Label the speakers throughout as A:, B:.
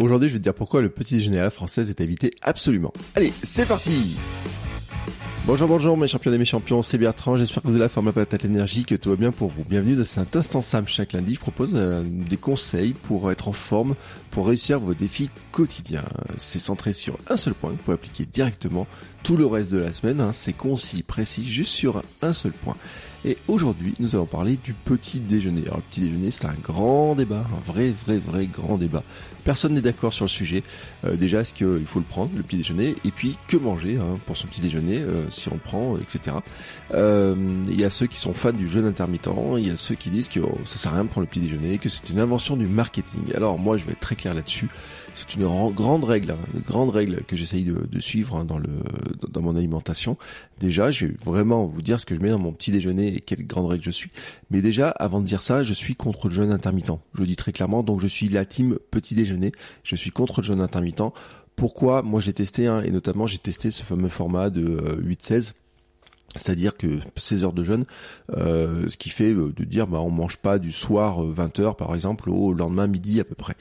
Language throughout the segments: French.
A: Aujourd'hui, je vais te dire pourquoi le petit déjeuner à la française est à éviter absolument. Allez, c'est parti Bonjour, bonjour mes champions et mes champions, c'est Bertrand, j'espère que vous avez la forme la patate énergie, que tout va bien pour vous. Bienvenue dans cet instant Sam. Chaque lundi, je propose euh, des conseils pour être en forme, pour réussir vos défis quotidiens. C'est centré sur un seul point, vous pouvez appliquer directement tout le reste de la semaine, hein. c'est concis, précis, juste sur un seul point. Et aujourd'hui, nous allons parler du petit déjeuner. Alors le petit déjeuner, c'est un grand débat, un vrai, vrai, vrai grand débat. Personne n'est d'accord sur le sujet. Euh, déjà, est-ce qu'il faut le prendre, le petit déjeuner? Et puis, que manger hein, pour son petit déjeuner, euh, si on le prend, etc. Euh, il y a ceux qui sont fans du jeûne intermittent, il y a ceux qui disent que oh, ça sert à rien de prendre le petit déjeuner, que c'est une invention du marketing. Alors moi, je vais être très clair là-dessus. C'est une grande règle, hein, une grande règle que j'essaye de, suivre hein, dans mon alimentation. Déjà, je vais vraiment vous dire ce que je mets dans mon petit déjeuner et quelle grande règle je suis. Mais déjà, avant de dire ça, je suis contre le jeûne intermittent. Je le dis très clairement. Donc, je suis la team petit déjeuner. Je suis contre le jeûne intermittent. Pourquoi? Moi, j'ai testé, hein, et notamment, j'ai testé ce fameux format de 8-16 c'est-à-dire que 16 heures de jeûne, euh, ce qui fait euh, de dire bah on mange pas du soir 20 euh, heures par exemple au lendemain midi à peu près.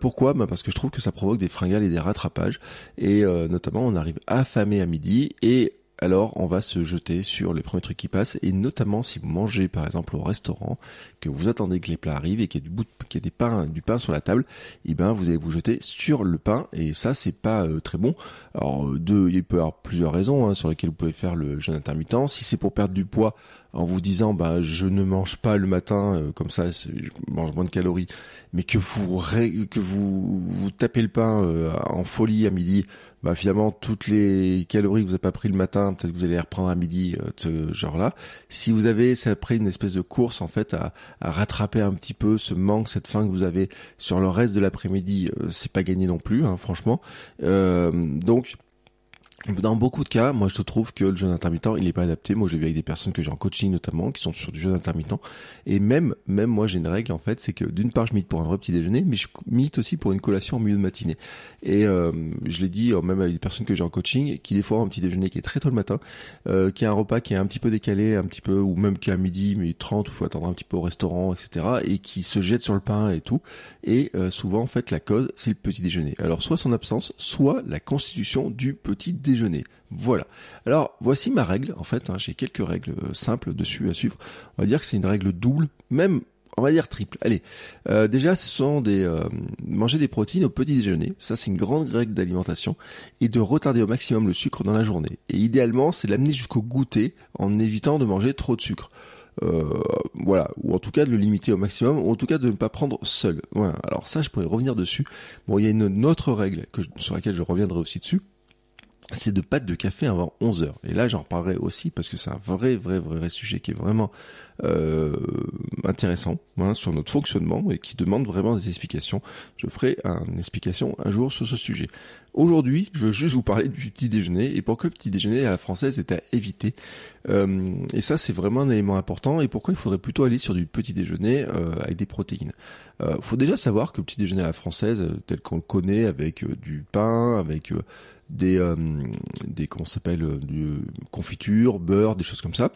A: pourquoi? Bah Parce que je trouve que ça provoque des fringales et des rattrapages et notamment on arrive affamé à midi et alors on va se jeter sur les premiers trucs qui passent et notamment si vous mangez par exemple au restaurant que vous attendez que les plats arrivent et qu'il y a du des pains du pain sur la table et eh ben vous allez vous jeter sur le pain et ça c'est pas euh, très bon. Alors euh, deux il peut y avoir plusieurs raisons hein, sur lesquelles vous pouvez faire le jeûne intermittent. Si c'est pour perdre du poids en vous disant bah je ne mange pas le matin euh, comme ça je mange moins de calories mais que vous que vous vous tapez le pain en folie à midi bah finalement toutes les calories que vous n'avez pas pris le matin, peut-être que vous allez les reprendre à midi, euh, ce genre-là. Si vous avez, c'est après une espèce de course en fait à, à, rattraper un petit peu ce manque, cette faim que vous avez sur le reste de l'après-midi, euh, c'est pas gagné non plus, hein, franchement. Euh, donc dans beaucoup de cas, moi je trouve que le jeûne intermittent, il n'est pas adapté. Moi j'ai vu avec des personnes que j'ai en coaching notamment, qui sont sur du jeûne intermittent. Et même, même moi j'ai une règle en fait, c'est que d'une part je milite pour un vrai petit déjeuner, mais je milite aussi pour une collation en milieu de matinée. Et euh, je l'ai dit euh, même avec des personnes que j'ai en coaching, qui des fois ont un petit déjeuner qui est très tôt le matin, euh, qui a un repas qui est un petit peu décalé, un petit peu, ou même qui est à midi, mais 30, il faut attendre un petit peu au restaurant, etc. Et qui se jette sur le pain et tout. Et euh, souvent en fait la cause, c'est le petit déjeuner. Alors soit son absence, soit la constitution du petit déjeuner voilà. Alors voici ma règle. En fait, hein, j'ai quelques règles euh, simples dessus à suivre. On va dire que c'est une règle double, même on va dire triple. Allez, euh, déjà, ce sont des euh, manger des protéines au petit déjeuner. Ça, c'est une grande règle d'alimentation et de retarder au maximum le sucre dans la journée. Et idéalement, c'est l'amener jusqu'au goûter en évitant de manger trop de sucre. voilà, ou en tout cas de le limiter au maximum, ou en tout cas de ne pas prendre seul. Voilà. Alors ça, je pourrais revenir dessus. Bon, il y a une autre règle sur laquelle je reviendrai aussi dessus c'est de pas de café avant 11 heures. Et là, j'en reparlerai aussi parce que c'est un vrai, vrai, vrai, sujet qui est vraiment euh, intéressant hein, sur notre fonctionnement et qui demande vraiment des explications. Je ferai une explication un jour sur ce sujet. Aujourd'hui, je veux juste vous parler du petit déjeuner et pourquoi le petit déjeuner à la française est à éviter. Euh, et ça, c'est vraiment un élément important. Et pourquoi il faudrait plutôt aller sur du petit déjeuner euh, avec des protéines. Euh, faut déjà savoir que le petit déjeuner à la française, euh, tel qu'on le connaît, avec euh, du pain, avec des, euh, des comment s'appelle, euh, du confiture, beurre, des choses comme ça.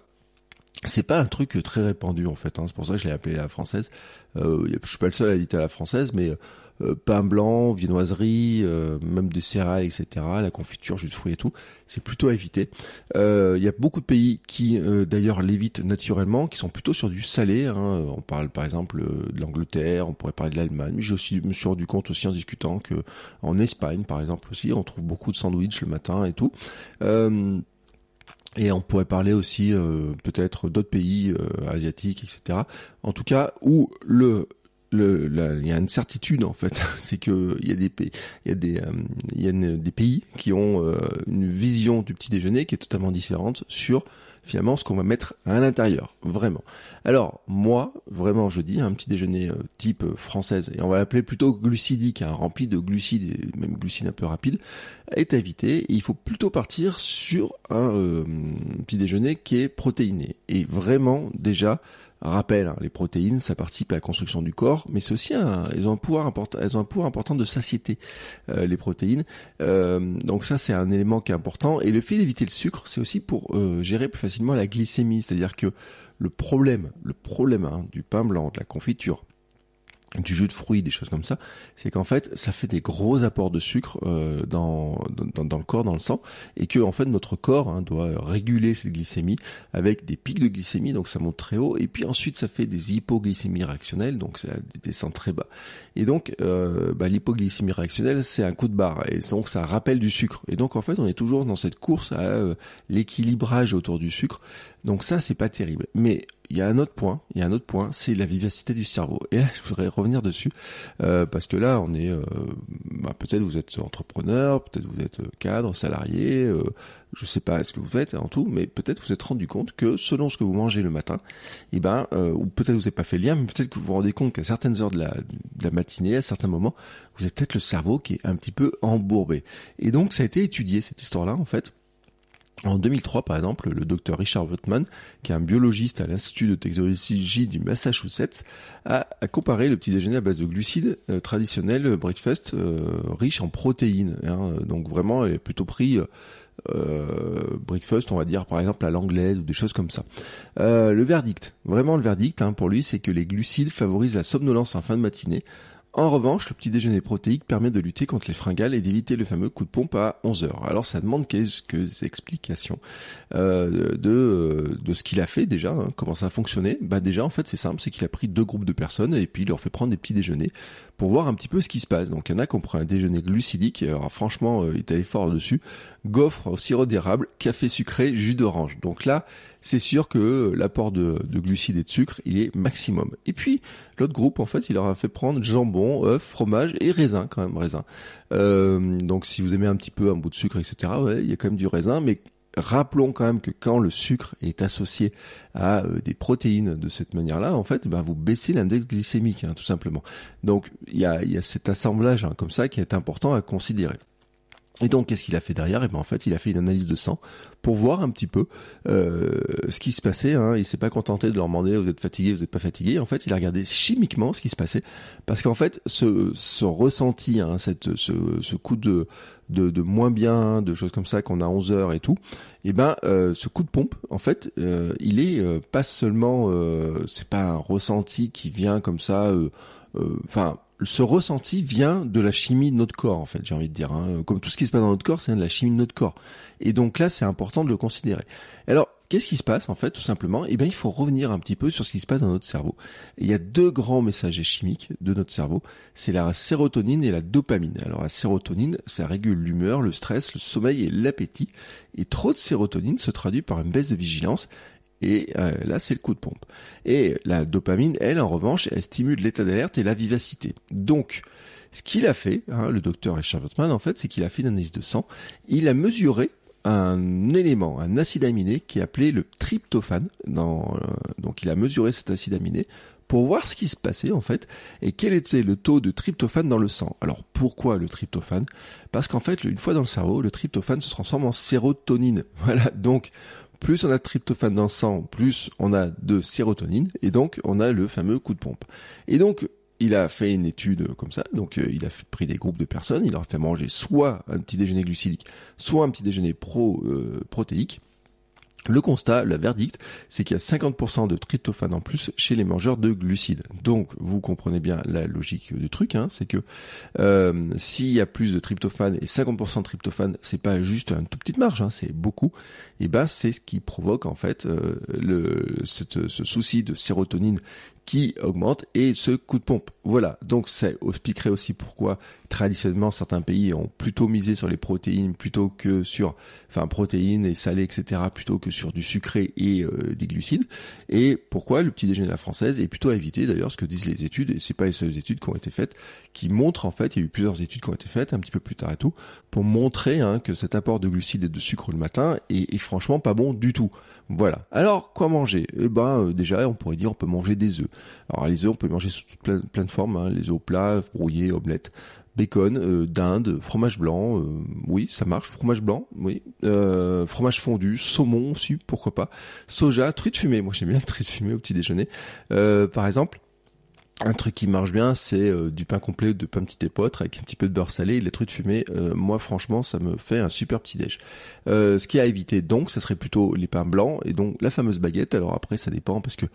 A: C'est pas un truc très répandu en fait. Hein. C'est pour ça que je l'ai appelé la française. Euh, je suis pas le seul à l'éviter à la française, mais euh, pain blanc, viennoiserie, euh, même des céréales, etc., la confiture, jus de fruits et tout, c'est plutôt à éviter. Euh, il y a beaucoup de pays qui, d'ailleurs, l'évitent naturellement, qui sont plutôt sur du salé. Hein. On parle par exemple de l'Angleterre, on pourrait parler de l'Allemagne. Mais j'ai aussi me suis rendu compte aussi en discutant que en Espagne, par exemple aussi, on trouve beaucoup de sandwichs le matin et tout. Et on pourrait parler aussi peut-être d'autres pays asiatiques, etc. En tout cas, où le le, il y a une certitude en fait, c'est que il y a des pays, il y a des, euh, il y a des pays qui ont euh, une vision du petit déjeuner qui est totalement différente sur finalement ce qu'on va mettre à l'intérieur, vraiment. Alors moi, vraiment, je dis un petit déjeuner euh, type euh, française, et on va l'appeler plutôt glucidique, hein, rempli de glucides, et même glucides un peu rapides, est évité. Et il faut plutôt partir sur un euh, petit déjeuner qui est protéiné. Et vraiment, déjà, Rappel, hein, les protéines, ça participe à la construction du corps, mais c'est aussi un, elles ont un pouvoir important, elles ont un pouvoir important de satiété, euh, les protéines. Euh, donc ça, c'est un élément qui est important. Et le fait d'éviter le sucre, c'est aussi pour gérer plus facilement la glycémie, c'est-à-dire que le problème, le problème hein, du pain blanc, de la confiture, du jus de fruits, des choses comme ça, c'est qu'en fait, ça fait des gros apports de sucre euh, dans, dans, dans, le corps, dans le sang, et que en fait notre corps hein, doit réguler cette glycémie avec des pics de glycémie, donc ça monte très haut, et puis ensuite ça fait des hypoglycémies réactionnelles, donc ça descend très bas. Et donc euh, bah, l'hypoglycémie réactionnelle, c'est un coup de barre, et donc ça rappelle du sucre. Et donc en fait, on est toujours dans cette course à euh, l'équilibrage autour du sucre. Donc ça, c'est pas terrible. Mais il y a un autre point, il y a un autre point, c'est la vivacité du cerveau. Et là, je voudrais revenir dessus euh, parce que là, on est, euh, bah, peut-être vous êtes entrepreneur, peut-être vous êtes cadre, salarié, euh, je sais pas ce que vous faites en tout, mais peut-être vous êtes rendu compte que selon ce que vous mangez le matin, et eh ben, euh, ou peut-être vous n'avez pas fait le lien, mais peut-être que vous vous rendez compte qu'à certaines heures de la, matinée, à certains moments, vous avez peut-être le cerveau qui est un petit peu embourbé. Et donc, ça a été étudié cette histoire-là en fait en 2003, par exemple, le docteur Richard Wurtman, qui est un biologiste à l'Institut de technologie du Massachusetts, a, comparé le petit déjeuner à base de glucides euh, traditionnel euh, breakfast euh, riche en protéines. Hein. donc vraiment, il est plutôt pris breakfast, on va dire par exemple à l'anglaise ou des choses comme ça. le verdict, vraiment le verdict hein, pour lui, c'est que les glucides favorisent la somnolence en fin de matinée en revanche, le petit déjeuner protéique permet de lutter contre les fringales et d'éviter le fameux coup de pompe à 11 heures. Alors ça demande quelques explications euh, de, euh, de ce qu'il a fait déjà, hein, comment ça a fonctionné. Bah déjà en fait c'est simple, c'est qu'il a pris deux groupes de personnes et puis il leur fait prendre des petits déjeuners pour voir un petit peu ce qui se passe. Donc il y en a qui ont pris un déjeuner glucidique, alors franchement euh, il était fort dessus, gaufre au sirop d'érable, café sucré, jus d'orange. Donc là c'est sûr que l'apport de, de, glucides et de sucre il est maximum. Et puis l'autre groupe en fait il leur a fait prendre jambon, œuf, fromage et raisin quand même raisin. Euh, donc si vous aimez un petit peu un bout de sucre etc. Ouais, il y a quand même du raisin, mais rappelons quand même que quand le sucre est associé à euh, des protéines de cette manière-là, en fait, ben, vous baissez l'index glycémique, hein, tout simplement. Donc il y a, y cet assemblage hein, comme ça qui est important à considérer. Et donc, qu'est-ce qu'il a fait derrière? Et ben en fait, il a fait une analyse de sang pour voir un petit peu euh, ce qui se passait. Hein. Il s'est pas contenté de leur demander vous êtes fatigué, vous êtes pas fatigué. En fait, il a regardé chimiquement ce qui se passait parce qu'en fait, ce, ce ressenti, hein, cette, ce, ce coup de, de, de moins bien, de choses comme ça qu'on a 11 heures et tout, et eh ben euh, ce coup de pompe, en fait, euh, il est euh, pas seulement, euh, c'est pas un ressenti qui vient comme ça, enfin ce ressenti vient de la chimie de notre corps, en fait, j'ai envie de dire. Hein. Comme tout ce qui se passe dans notre corps, c'est de la chimie de notre corps. Et donc là, c'est important de le considérer. Alors, qu'est-ce qui se passe, en fait, tout simplement? Eh bien, il faut revenir un petit peu sur ce qui se passe dans notre cerveau. il y a deux grands messagers chimiques de notre cerveau. C'est la sérotonine et la dopamine. Alors, la sérotonine, ça régule l'humeur, le stress, le sommeil et l'appétit. Et trop de sérotonine se traduit par une baisse de vigilance et euh, là, c'est le coup de pompe. Et la dopamine, elle, en revanche, elle stimule l'état d'alerte et la vivacité. Donc, ce qu'il a fait, hein, le docteur Richard en fait, c'est qu'il a fait une analyse de sang. Il a mesuré un élément, un acide aminé qui est appelé le tryptophane. Euh, donc, il a mesuré cet acide aminé pour voir ce qui se passait en fait et quel était le taux de tryptophane dans le sang. Alors pourquoi le tryptophane? Parce qu'en fait, une fois dans le cerveau, le tryptophane se transforme en sérotonine. Voilà, donc plus on a de tryptophane dans le sang, plus on a de sérotonine, et donc on a le fameux coup de pompe. Et donc, il a fait une étude comme ça, donc euh, il a pris des groupes de personnes, il leur a fait manger soit un petit déjeuner glucidique, soit un petit déjeuner pro, euh, protéique, le constat, la verdict, c'est qu'il y a 50% de tryptophane en plus chez les mangeurs de glucides. Donc, vous comprenez bien la logique du truc, hein, c'est que euh, s'il y a plus de tryptophane et 50% de tryptophane, c'est pas juste une toute petite marge, hein, c'est beaucoup. Et ben, c'est ce qui provoque en fait euh, ce souci de sérotonine qui augmente et ce coup de pompe. Voilà, donc ça expliquerait aussi pourquoi traditionnellement certains pays ont plutôt misé sur les protéines plutôt que sur, enfin protéines et salés, etc., plutôt que sur du sucré et euh, des glucides. Et pourquoi le petit déjeuner de la française est plutôt à éviter d'ailleurs, ce que disent les études, et c'est pas les seules études qui ont été faites, qui montrent en fait, il y a eu plusieurs études qui ont été faites un petit peu plus tard et tout, pour montrer hein, que cet apport de glucides et de sucre le matin est, franchement pas bon du tout. Voilà. Alors, quoi manger? Eh ben, euh, déjà, on pourrait dire, on peut manger des œufs. Alors, les œufs, on peut manger sous plein, plein de formes, hein, les plats, brouillés, omelettes, bacon, euh, dinde, fromage blanc, euh, oui, ça marche, fromage blanc, oui, fromage fondu, saumon aussi, pourquoi pas, soja, truite fumée, moi j'aime bien le truite fumée au petit déjeuner, par exemple, un truc qui marche bien, c'est euh, du pain complet de pain petit épeautre avec un petit peu de beurre salé et les trucs fumés. Euh, moi, franchement, ça me fait un super petit déj. Euh, ce qui est à éviter, donc, ça serait plutôt les pains blancs et donc la fameuse baguette. Alors après, ça dépend parce que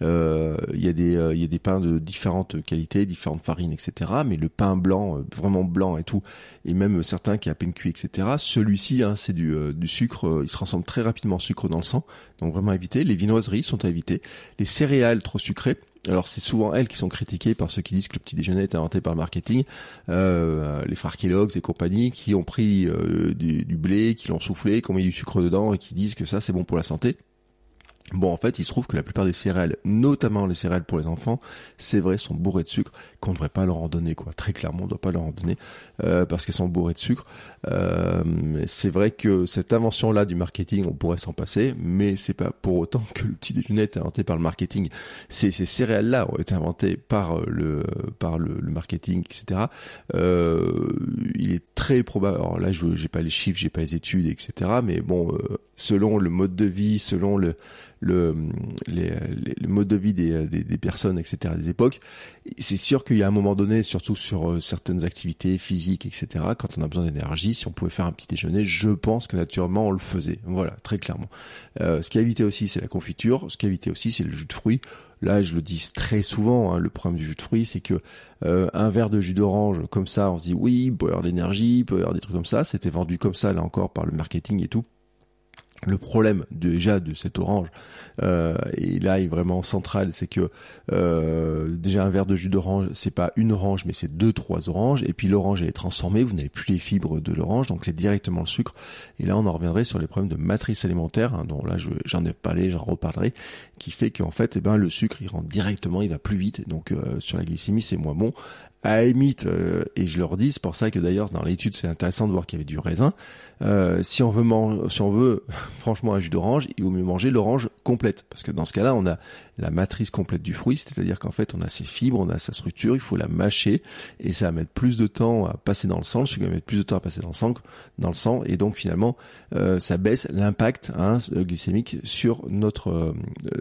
A: il y a des y a des pains de différentes qualités, différentes farines, etc. Mais le pain blanc, vraiment blanc et tout, et même certains qui à peine cuit, etc. Celui-ci, hein, c'est du du sucre. il se transforme très rapidement en sucre dans le sang, donc vraiment éviter. Les vinoiseries sont à éviter. Les céréales trop sucrées alors c'est souvent elles qui sont critiquées par ceux qui disent que le petit déjeuner est inventé par le marketing, euh, les frères et compagnie qui ont pris euh, du, blé, qui l'ont soufflé, qui ont mis du sucre dedans et qui disent que ça c'est bon pour la santé. Bon, en fait, il se trouve que la plupart des céréales, notamment les céréales pour les enfants, c'est vrai, sont bourrées de sucre, qu'on ne devrait pas leur en donner, quoi. Très clairement, on ne doit pas leur en donner, euh, parce qu'elles sont bourrées de sucre. Euh, c'est vrai que cette invention-là du marketing, on pourrait s'en passer, mais c'est pas pour autant que le petit déjeuner est inventé par le marketing. Ces, ces céréales-là ont été inventées par le, par le, le marketing, etc. Euh, il est très probable, alors là, je j'ai pas les chiffres, j'ai pas les études, etc. Mais bon, euh, selon le mode de vie, selon le le, les, les, mode de vie des, des, des, personnes, etc., des époques, c'est sûr qu'il y a un moment donné, surtout sur euh, certaines activités physiques, etc., quand on a besoin d'énergie, si on pouvait faire un petit déjeuner, je pense que naturellement on le faisait. Voilà, très clairement. Euh, ce qui a évité aussi, c'est la confiture. Ce qui a évité aussi, c'est le jus de fruits. Là, je le dis très souvent, hein, le problème du jus de fruits, c'est que euh, un verre de jus d'orange comme ça, on se dit oui, il peut y avoir de l'énergie, il peut y avoir des trucs comme ça. C'était vendu comme ça, là encore, par le marketing et tout le problème déjà de cette orange, euh, et là est vraiment central, c'est que euh, déjà un verre de jus d'orange, c'est pas une orange, mais c'est deux trois oranges, et puis l'orange est transformée, vous n'avez plus les fibres de l'orange, donc c'est directement le sucre. Et là, on en reviendrait sur les problèmes de matrice alimentaire, hein, dont là j'en ai parlé, j'en reparlerai, qui fait qu'en fait, eh ben le sucre il rentre directement, il va plus vite, donc euh, sur la glycémie c'est moins bon. À la euh, et je leur dis, c'est pour ça que d'ailleurs dans l'étude c'est intéressant de voir qu'il y avait du raisin. Euh, si on veut manger, si on veut franchement un jus d'orange, il vaut mieux manger l'orange complète, parce que dans ce cas-là, on a la matrice complète du fruit, c'est-à-dire qu'en fait, on a ses fibres, on a sa structure, il faut la mâcher, et ça va mettre plus de temps à passer dans le sang, le sucre va mettre plus de temps à passer dans le sang, dans le sang, et donc finalement, euh, ça baisse l'impact hein, glycémique sur notre, euh,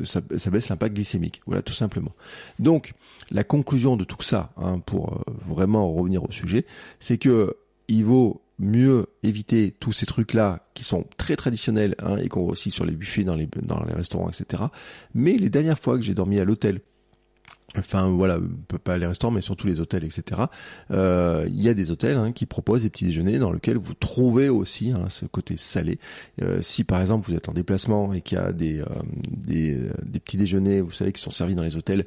A: ça, ça, baisse l'impact glycémique, voilà tout simplement. Donc, la conclusion de tout ça, hein, pour euh, vraiment revenir au sujet, c'est que il vaut mieux éviter tous ces trucs-là qui sont très traditionnels hein, et qu'on voit aussi sur les buffets, dans les, restaurants, etc. Mais les dernières fois que j'ai dormi à l'hôtel, enfin voilà, pas les restaurants, mais surtout les hôtels, etc. Euh, il y a des hôtels hein, qui proposent des petits déjeuners dans lesquels vous trouvez aussi hein, ce côté salé. Euh, si par exemple vous êtes en déplacement et qu'il y a euh, des, des petits déjeuners, vous savez, qui sont servis dans les hôtels,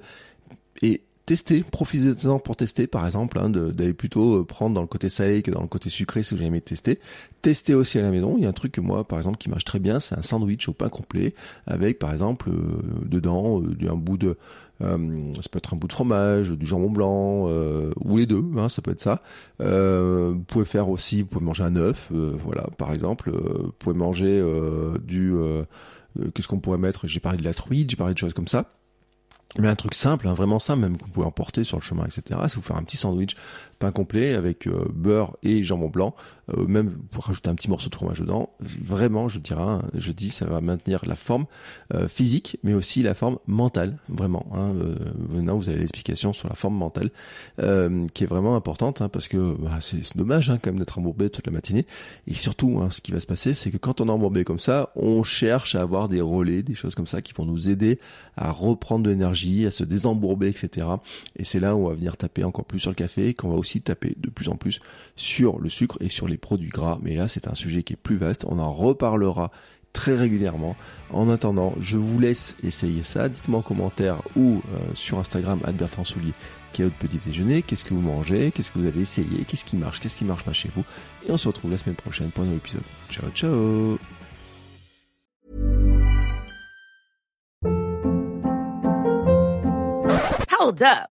A: et tester, profitez-en pour tester par exemple, hein, d'aller plutôt euh, prendre dans le côté salé que dans le côté sucré si vous testé. Tester aussi à la maison, il y a un truc que moi par exemple qui marche très bien, c'est un sandwich au pain complet avec par exemple euh, dedans euh, un bout de euh, ça peut être un bout de fromage, du jambon blanc, ou les deux, hein, ça peut être ça. vous pouvez faire aussi, vous pouvez manger un œuf, voilà, par exemple. vous pouvez manger du, qu'est-ce qu'on pourrait mettre? J'ai parlé de la truite, j'ai parlé de choses comme ça. Mais un truc simple, hein, vraiment simple, même que vous pouvez emporter sur le chemin, etc. C'est vous faire un petit sandwich pain complet avec euh, beurre et jambon blanc, euh, même pour rajouter un petit morceau de fromage dedans. Vraiment, je dirais, hein, je dis, ça va maintenir la forme euh, physique, mais aussi la forme mentale, vraiment. Hein, maintenant, vous avez l'explication sur la forme mentale, qui est vraiment importante, hein, parce que bah, c'est dommage hein, quand même d'être embourbé toute la matinée. Et surtout, hein, ce qui va se passer, c'est que quand on est embourbé comme ça, on cherche à avoir des relais, des choses comme ça, qui vont nous aider à reprendre de l'énergie, à se désembourber, etc. Et c'est là où on va venir taper encore plus sur le café, qu'on va aussi taper de plus en plus sur le sucre et sur les produits gras. Mais là, c'est un sujet qui est plus vaste. On en reparlera très régulièrement. En attendant, je vous laisse essayer ça. Dites-moi en commentaire ou euh, sur Instagram, Bertrand Soulier, quel est votre petit déjeuner, qu'est-ce que vous mangez, qu'est-ce que vous avez essayé, qu'est-ce qui marche, qu'est-ce qui marche pas chez vous? Et on se retrouve la semaine prochaine pour un nouvel épisode. Ciao, ciao
B: Hold up.